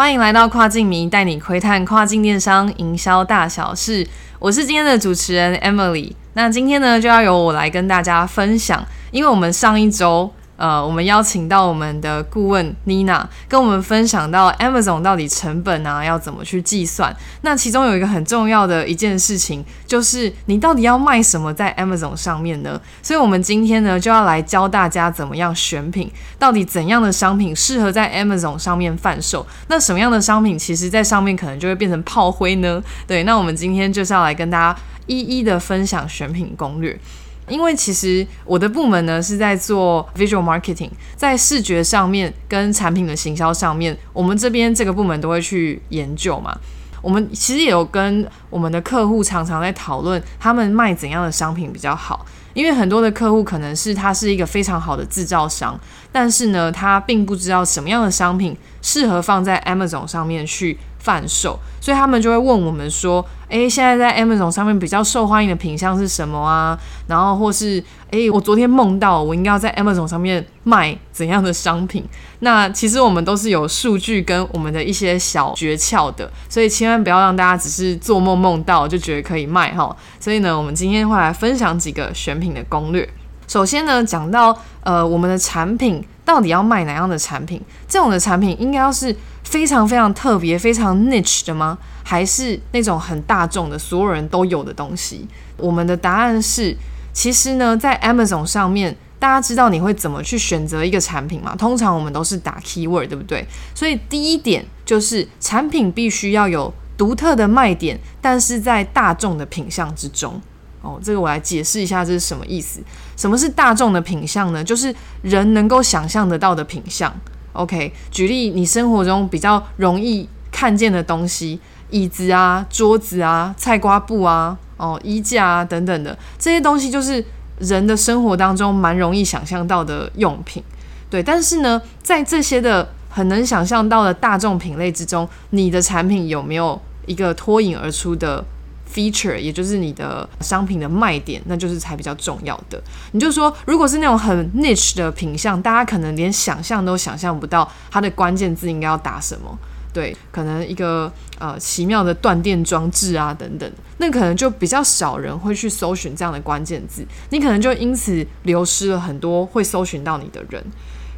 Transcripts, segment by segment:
欢迎来到跨境迷，带你窥探跨境电商营销大小事。我是今天的主持人 Emily。那今天呢，就要由我来跟大家分享，因为我们上一周。呃，我们邀请到我们的顾问 Nina 跟我们分享到 Amazon 到底成本啊要怎么去计算。那其中有一个很重要的一件事情，就是你到底要卖什么在 Amazon 上面呢？所以，我们今天呢就要来教大家怎么样选品，到底怎样的商品适合在 Amazon 上面贩售？那什么样的商品其实在上面可能就会变成炮灰呢？对，那我们今天就是要来跟大家一一的分享选品攻略。因为其实我的部门呢是在做 visual marketing，在视觉上面跟产品的行销上面，我们这边这个部门都会去研究嘛。我们其实也有跟我们的客户常常在讨论，他们卖怎样的商品比较好。因为很多的客户可能是他是一个非常好的制造商，但是呢，他并不知道什么样的商品适合放在 Amazon 上面去。贩售，所以他们就会问我们说：“诶，现在在 Amazon 上面比较受欢迎的品相是什么啊？然后或是诶，我昨天梦到我应该要在 Amazon 上面卖怎样的商品？那其实我们都是有数据跟我们的一些小诀窍的，所以千万不要让大家只是做梦梦到就觉得可以卖哈。所以呢，我们今天会来分享几个选品的攻略。首先呢，讲到呃，我们的产品到底要卖哪样的产品？这种的产品应该要是。非常非常特别、非常 niche 的吗？还是那种很大众的、所有人都有的东西？我们的答案是，其实呢，在 Amazon 上面，大家知道你会怎么去选择一个产品吗？通常我们都是打 keyword，对不对？所以第一点就是产品必须要有独特的卖点，但是在大众的品相之中。哦，这个我来解释一下，这是什么意思？什么是大众的品相呢？就是人能够想象得到的品相。OK，举例你生活中比较容易看见的东西，椅子啊、桌子啊、菜瓜布啊、哦衣架啊等等的这些东西，就是人的生活当中蛮容易想象到的用品。对，但是呢，在这些的很能想象到的大众品类之中，你的产品有没有一个脱颖而出的？feature 也就是你的商品的卖点，那就是才比较重要的。你就说，如果是那种很 niche 的品相，大家可能连想象都想象不到它的关键字应该要打什么。对，可能一个呃奇妙的断电装置啊等等，那可能就比较少人会去搜寻这样的关键字，你可能就因此流失了很多会搜寻到你的人。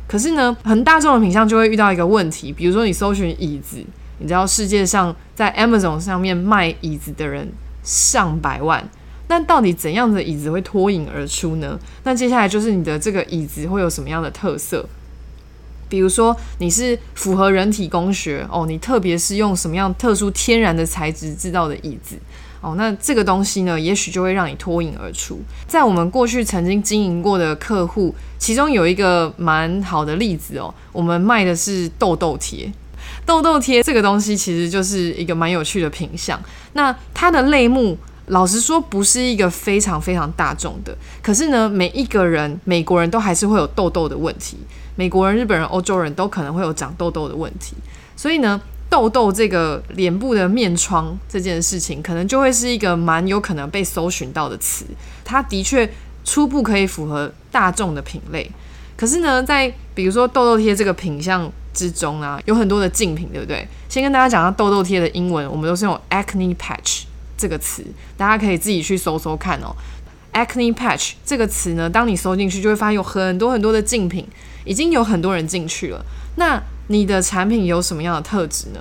可是呢，很大众的品相就会遇到一个问题，比如说你搜寻椅子。你知道世界上在 Amazon 上面卖椅子的人上百万，那到底怎样的椅子会脱颖而出呢？那接下来就是你的这个椅子会有什么样的特色？比如说你是符合人体工学哦，你特别是用什么样特殊天然的材质制造的椅子哦，那这个东西呢，也许就会让你脱颖而出。在我们过去曾经经营过的客户，其中有一个蛮好的例子哦，我们卖的是痘痘贴。痘痘贴这个东西其实就是一个蛮有趣的品相。那它的类目，老实说不是一个非常非常大众的。可是呢，每一个人，美国人都还是会有痘痘的问题。美国人、日本人、欧洲人都可能会有长痘痘的问题。所以呢，痘痘这个脸部的面疮这件事情，可能就会是一个蛮有可能被搜寻到的词。它的确初步可以符合大众的品类。可是呢，在比如说痘痘贴这个品相。之中啊，有很多的竞品，对不对？先跟大家讲下痘痘贴的英文，我们都是用 acne patch 这个词，大家可以自己去搜搜看哦。acne patch 这个词呢，当你搜进去，就会发现有很多很多的竞品，已经有很多人进去了。那你的产品有什么样的特质呢？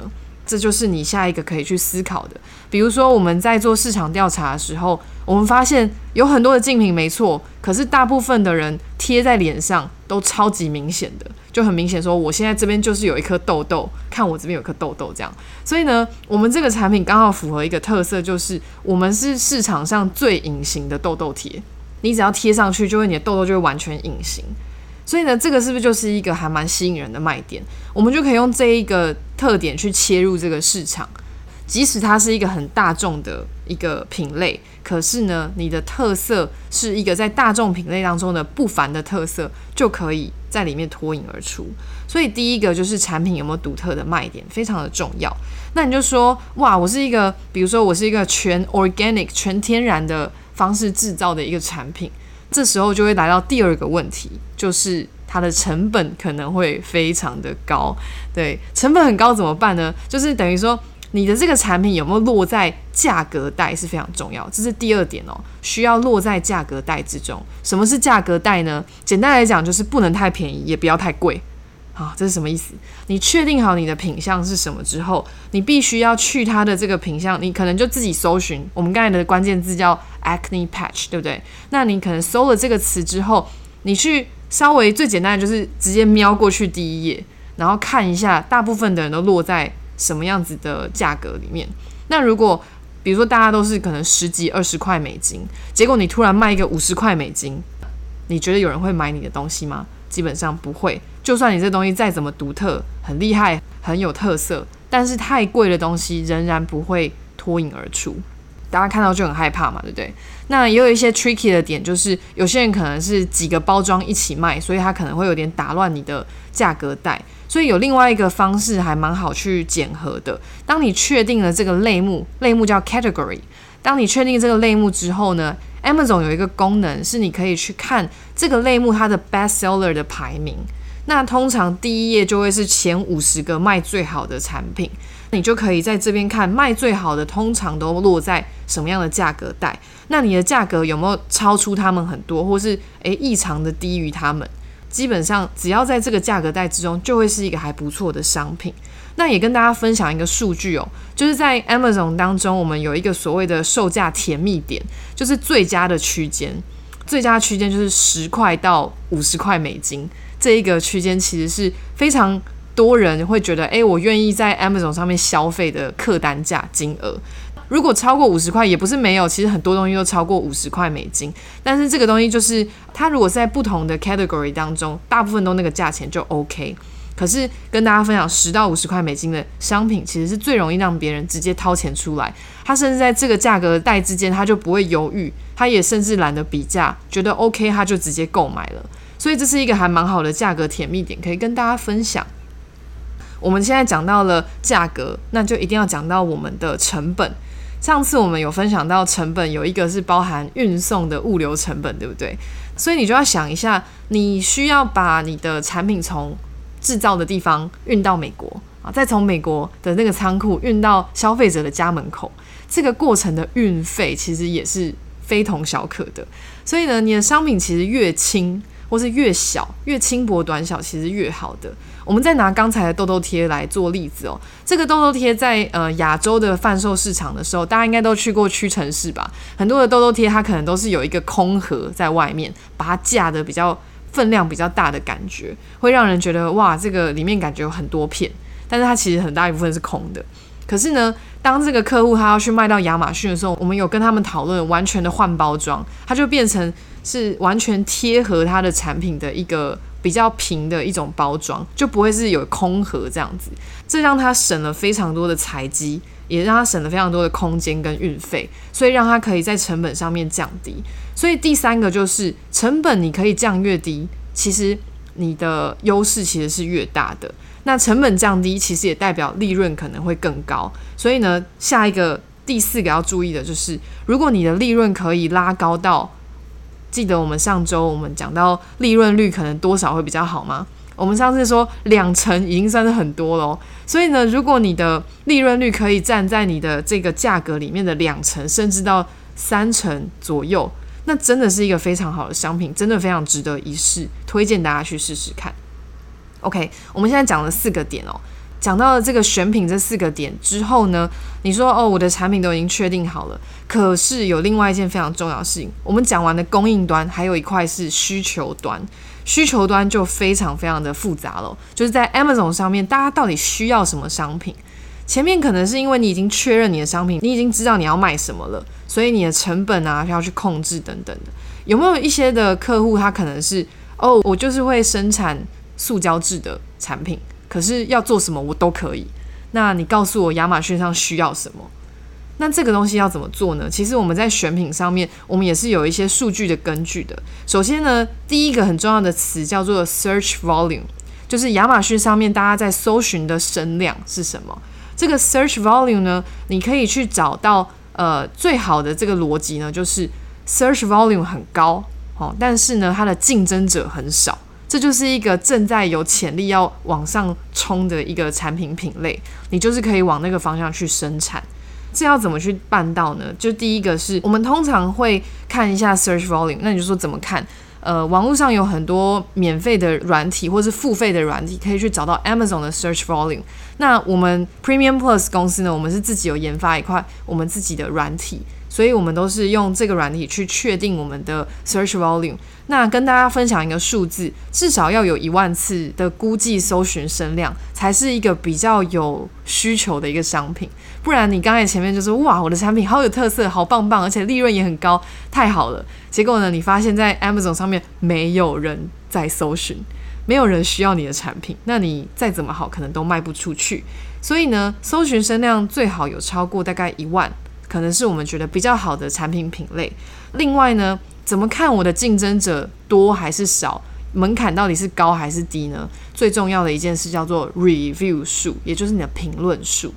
这就是你下一个可以去思考的。比如说，我们在做市场调查的时候，我们发现有很多的竞品，没错，可是大部分的人贴在脸上都超级明显的，就很明显说，我现在这边就是有一颗痘痘，看我这边有颗痘痘这样。所以呢，我们这个产品刚好符合一个特色，就是我们是市场上最隐形的痘痘贴，你只要贴上去，就会你的痘痘就会完全隐形。所以呢，这个是不是就是一个还蛮吸引人的卖点？我们就可以用这一个特点去切入这个市场，即使它是一个很大众的一个品类，可是呢，你的特色是一个在大众品类当中的不凡的特色，就可以在里面脱颖而出。所以第一个就是产品有没有独特的卖点，非常的重要。那你就说，哇，我是一个，比如说我是一个全 organic 全天然的方式制造的一个产品。这时候就会来到第二个问题，就是它的成本可能会非常的高。对，成本很高怎么办呢？就是等于说。你的这个产品有没有落在价格带是非常重要，这是第二点哦，需要落在价格带之中。什么是价格带呢？简单来讲，就是不能太便宜，也不要太贵。啊，这是什么意思？你确定好你的品相是什么之后，你必须要去它的这个品相，你可能就自己搜寻。我们刚才的关键字叫 acne patch，对不对？那你可能搜了这个词之后，你去稍微最简单的就是直接瞄过去第一页，然后看一下，大部分的人都落在。什么样子的价格里面？那如果比如说大家都是可能十几二十块美金，结果你突然卖一个五十块美金，你觉得有人会买你的东西吗？基本上不会。就算你这东西再怎么独特、很厉害、很有特色，但是太贵的东西仍然不会脱颖而出。大家看到就很害怕嘛，对不对？那也有一些 tricky 的点，就是有些人可能是几个包装一起卖，所以他可能会有点打乱你的价格带。所以有另外一个方式还蛮好去检核的。当你确定了这个类目，类目叫 category。当你确定这个类目之后呢，Amazon 有一个功能是你可以去看这个类目它的 best seller 的排名。那通常第一页就会是前五十个卖最好的产品，你就可以在这边看卖最好的通常都落在什么样的价格带。那你的价格有没有超出他们很多，或是诶异常的低于他们？基本上只要在这个价格带之中，就会是一个还不错的商品。那也跟大家分享一个数据哦，就是在 Amazon 当中，我们有一个所谓的售价甜蜜点，就是最佳的区间。最佳区间就是十块到五十块美金这一个区间，其实是非常多人会觉得，诶，我愿意在 Amazon 上面消费的客单价金额。如果超过五十块，也不是没有，其实很多东西都超过五十块美金。但是这个东西就是，它如果在不同的 category 当中，大部分都那个价钱就 OK。可是跟大家分享，十到五十块美金的商品，其实是最容易让别人直接掏钱出来。他甚至在这个价格带之间，他就不会犹豫，他也甚至懒得比价，觉得 OK，他就直接购买了。所以这是一个还蛮好的价格甜蜜点，可以跟大家分享。我们现在讲到了价格，那就一定要讲到我们的成本。上次我们有分享到成本，有一个是包含运送的物流成本，对不对？所以你就要想一下，你需要把你的产品从制造的地方运到美国啊，再从美国的那个仓库运到消费者的家门口，这个过程的运费其实也是非同小可的。所以呢，你的商品其实越轻或是越小，越轻薄短小，其实越好的。我们再拿刚才的痘痘贴来做例子哦。这个痘痘贴在呃亚洲的贩售市场的时候，大家应该都去过屈臣氏吧？很多的痘痘贴它可能都是有一个空盒在外面，把它架的比较分量比较大的感觉，会让人觉得哇，这个里面感觉有很多片，但是它其实很大一部分是空的。可是呢，当这个客户他要去卖到亚马逊的时候，我们有跟他们讨论完全的换包装，它就变成是完全贴合它的产品的一个。比较平的一种包装，就不会是有空盒这样子，这让他省了非常多的材积，也让他省了非常多的空间跟运费，所以让他可以在成本上面降低。所以第三个就是成本你可以降越低，其实你的优势其实是越大的。那成本降低，其实也代表利润可能会更高。所以呢，下一个第四个要注意的就是，如果你的利润可以拉高到。记得我们上周我们讲到利润率可能多少会比较好吗？我们上次说两成已经算是很多了，所以呢，如果你的利润率可以站在你的这个价格里面的两成，甚至到三成左右，那真的是一个非常好的商品，真的非常值得一试，推荐大家去试试看。OK，我们现在讲了四个点哦。讲到了这个选品这四个点之后呢，你说哦，我的产品都已经确定好了，可是有另外一件非常重要的事情，我们讲完的供应端，还有一块是需求端，需求端就非常非常的复杂了。就是在 Amazon 上面，大家到底需要什么商品？前面可能是因为你已经确认你的商品，你已经知道你要卖什么了，所以你的成本啊要去控制等等的。有没有一些的客户，他可能是哦，我就是会生产塑胶制的产品。可是要做什么我都可以，那你告诉我亚马逊上需要什么？那这个东西要怎么做呢？其实我们在选品上面，我们也是有一些数据的根据的。首先呢，第一个很重要的词叫做 search volume，就是亚马逊上面大家在搜寻的声量是什么？这个 search volume 呢，你可以去找到呃最好的这个逻辑呢，就是 search volume 很高。哦，但是呢，它的竞争者很少，这就是一个正在有潜力要往上冲的一个产品品类，你就是可以往那个方向去生产。这要怎么去办到呢？就第一个是我们通常会看一下 search volume，那你就说怎么看？呃，网络上有很多免费的软体或是付费的软体，可以去找到 Amazon 的 search volume。那我们 Premium Plus 公司呢，我们是自己有研发一块我们自己的软体。所以我们都是用这个软体去确定我们的 search volume。那跟大家分享一个数字，至少要有一万次的估计搜寻声量，才是一个比较有需求的一个商品。不然你刚才前面就是哇，我的产品好有特色，好棒棒，而且利润也很高，太好了。结果呢，你发现在 Amazon 上面没有人在搜寻，没有人需要你的产品，那你再怎么好，可能都卖不出去。所以呢，搜寻声量最好有超过大概一万。可能是我们觉得比较好的产品品类。另外呢，怎么看我的竞争者多还是少？门槛到底是高还是低呢？最重要的一件事叫做 review 数，也就是你的评论数。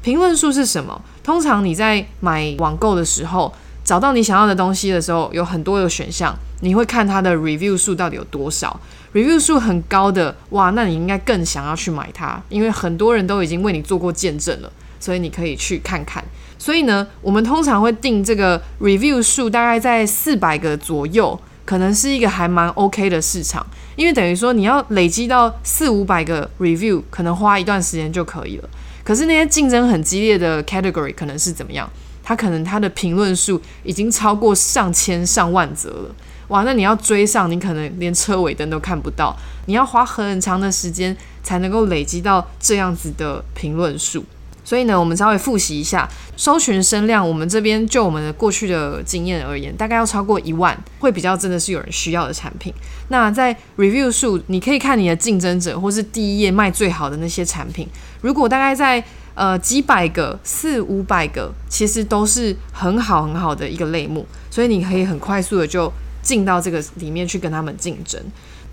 评论数是什么？通常你在买网购的时候，找到你想要的东西的时候，有很多的选项，你会看它的 review 数到底有多少。review 数很高的，哇，那你应该更想要去买它，因为很多人都已经为你做过见证了，所以你可以去看看。所以呢，我们通常会定这个 review 数大概在四百个左右，可能是一个还蛮 OK 的市场。因为等于说你要累积到四五百个 review，可能花一段时间就可以了。可是那些竞争很激烈的 category 可能是怎么样？它可能它的评论数已经超过上千上万则了。哇，那你要追上，你可能连车尾灯都看不到。你要花很长的时间才能够累积到这样子的评论数。所以呢，我们稍微复习一下搜寻声量。我们这边就我们的过去的经验而言，大概要超过一万，会比较真的是有人需要的产品。那在 review 数，你可以看你的竞争者或是第一页卖最好的那些产品。如果大概在呃几百个、四五百个，其实都是很好很好的一个类目，所以你可以很快速的就进到这个里面去跟他们竞争。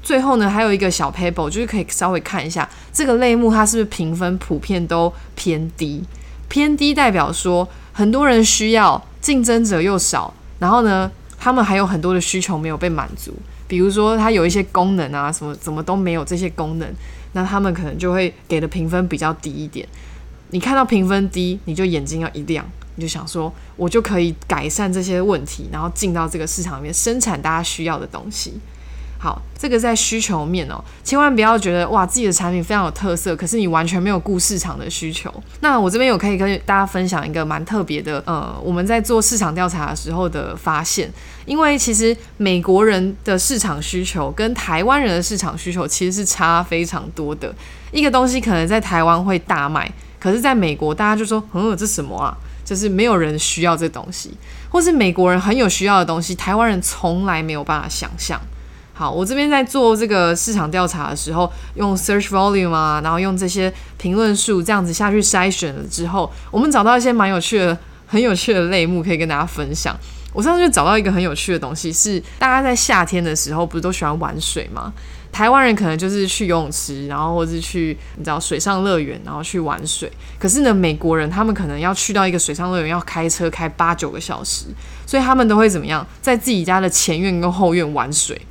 最后呢，还有一个小 paper，就是可以稍微看一下这个类目它是不是评分普遍都偏低。偏低代表说很多人需要，竞争者又少，然后呢，他们还有很多的需求没有被满足。比如说它有一些功能啊，什么怎么都没有这些功能，那他们可能就会给的评分比较低一点。你看到评分低，你就眼睛要一亮，你就想说，我就可以改善这些问题，然后进到这个市场里面生产大家需要的东西。好，这个在需求面哦，千万不要觉得哇自己的产品非常有特色，可是你完全没有顾市场的需求。那我这边有可以跟大家分享一个蛮特别的，呃，我们在做市场调查的时候的发现，因为其实美国人的市场需求跟台湾人的市场需求其实是差非常多的。一个东西可能在台湾会大卖，可是在美国大家就说，嗯，这什么啊？就是没有人需要这东西，或是美国人很有需要的东西，台湾人从来没有办法想象。好，我这边在做这个市场调查的时候，用 search volume 啊，然后用这些评论数这样子下去筛选了之后，我们找到一些蛮有趣的、很有趣的类目可以跟大家分享。我上次就找到一个很有趣的东西，是大家在夏天的时候不是都喜欢玩水吗？台湾人可能就是去游泳池，然后或是去你知道水上乐园，然后去玩水。可是呢，美国人他们可能要去到一个水上乐园，要开车开八九个小时，所以他们都会怎么样，在自己家的前院跟后院玩水。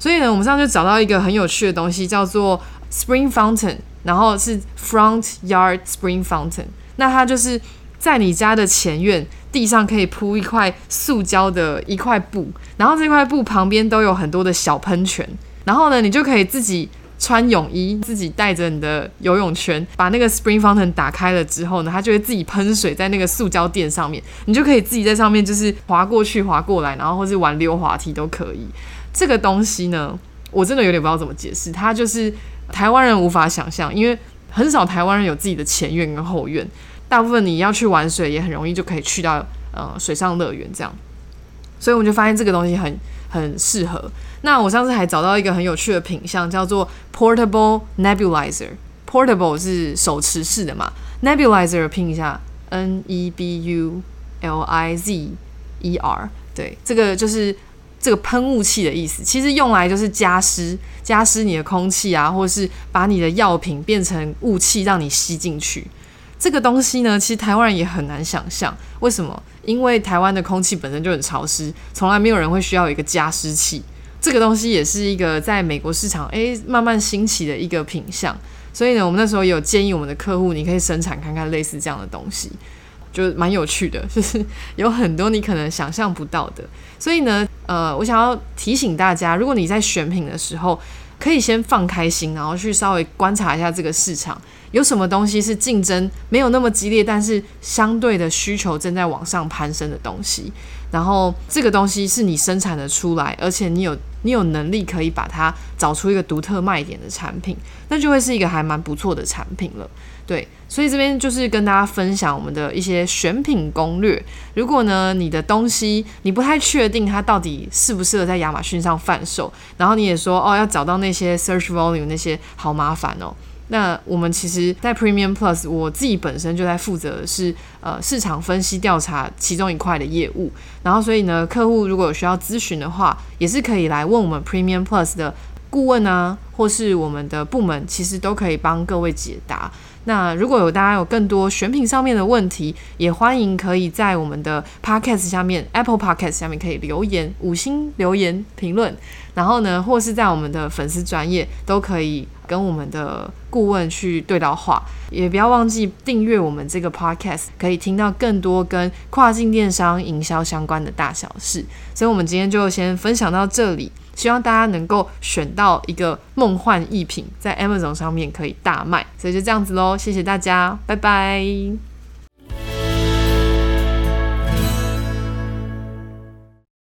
所以呢，我们上次就找到一个很有趣的东西，叫做 Spring Fountain，然后是 Front Yard Spring Fountain。那它就是在你家的前院地上可以铺一块塑胶的一块布，然后这块布旁边都有很多的小喷泉，然后呢，你就可以自己穿泳衣，自己带着你的游泳圈，把那个 Spring Fountain 打开了之后呢，它就会自己喷水在那个塑胶垫上面，你就可以自己在上面就是滑过去、滑过来，然后或是玩溜滑梯都可以。这个东西呢，我真的有点不知道怎么解释。它就是台湾人无法想象，因为很少台湾人有自己的前院跟后院。大部分你要去玩水，也很容易就可以去到呃水上乐园这样。所以我们就发现这个东西很很适合。那我上次还找到一个很有趣的品相，叫做 Portable Nebulizer。Portable 是手持式的嘛？Nebulizer 拼一下，N E B U L I Z E R。对，这个就是。这个喷雾器的意思，其实用来就是加湿、加湿你的空气啊，或者是把你的药品变成雾气让你吸进去。这个东西呢，其实台湾人也很难想象，为什么？因为台湾的空气本身就很潮湿，从来没有人会需要一个加湿器。这个东西也是一个在美国市场诶慢慢兴起的一个品相。所以呢，我们那时候也有建议我们的客户，你可以生产看看类似这样的东西，就蛮有趣的，就是有很多你可能想象不到的。所以呢，呃，我想要提醒大家，如果你在选品的时候，可以先放开心，然后去稍微观察一下这个市场有什么东西是竞争没有那么激烈，但是相对的需求正在往上攀升的东西。然后这个东西是你生产的出来，而且你有你有能力可以把它找出一个独特卖点的产品，那就会是一个还蛮不错的产品了。对，所以这边就是跟大家分享我们的一些选品攻略。如果呢你的东西你不太确定它到底适不适合在亚马逊上贩售，然后你也说哦要找到那些 search volume 那些好麻烦哦。那我们其实，在 Premium Plus，我自己本身就在负责的是呃市场分析调查其中一块的业务，然后所以呢，客户如果有需要咨询的话，也是可以来问我们 Premium Plus 的顾问啊，或是我们的部门，其实都可以帮各位解答。那如果有大家有更多选品上面的问题，也欢迎可以在我们的 Podcast 下面 Apple Podcast 下面可以留言五星留言评论，然后呢，或是在我们的粉丝专业都可以跟我们的顾问去对到话，也不要忘记订阅我们这个 Podcast，可以听到更多跟跨境电商营销相关的大小事。所以，我们今天就先分享到这里。希望大家能够选到一个梦幻逸品，在 Amazon 上面可以大卖，所以就这样子喽，谢谢大家，拜拜。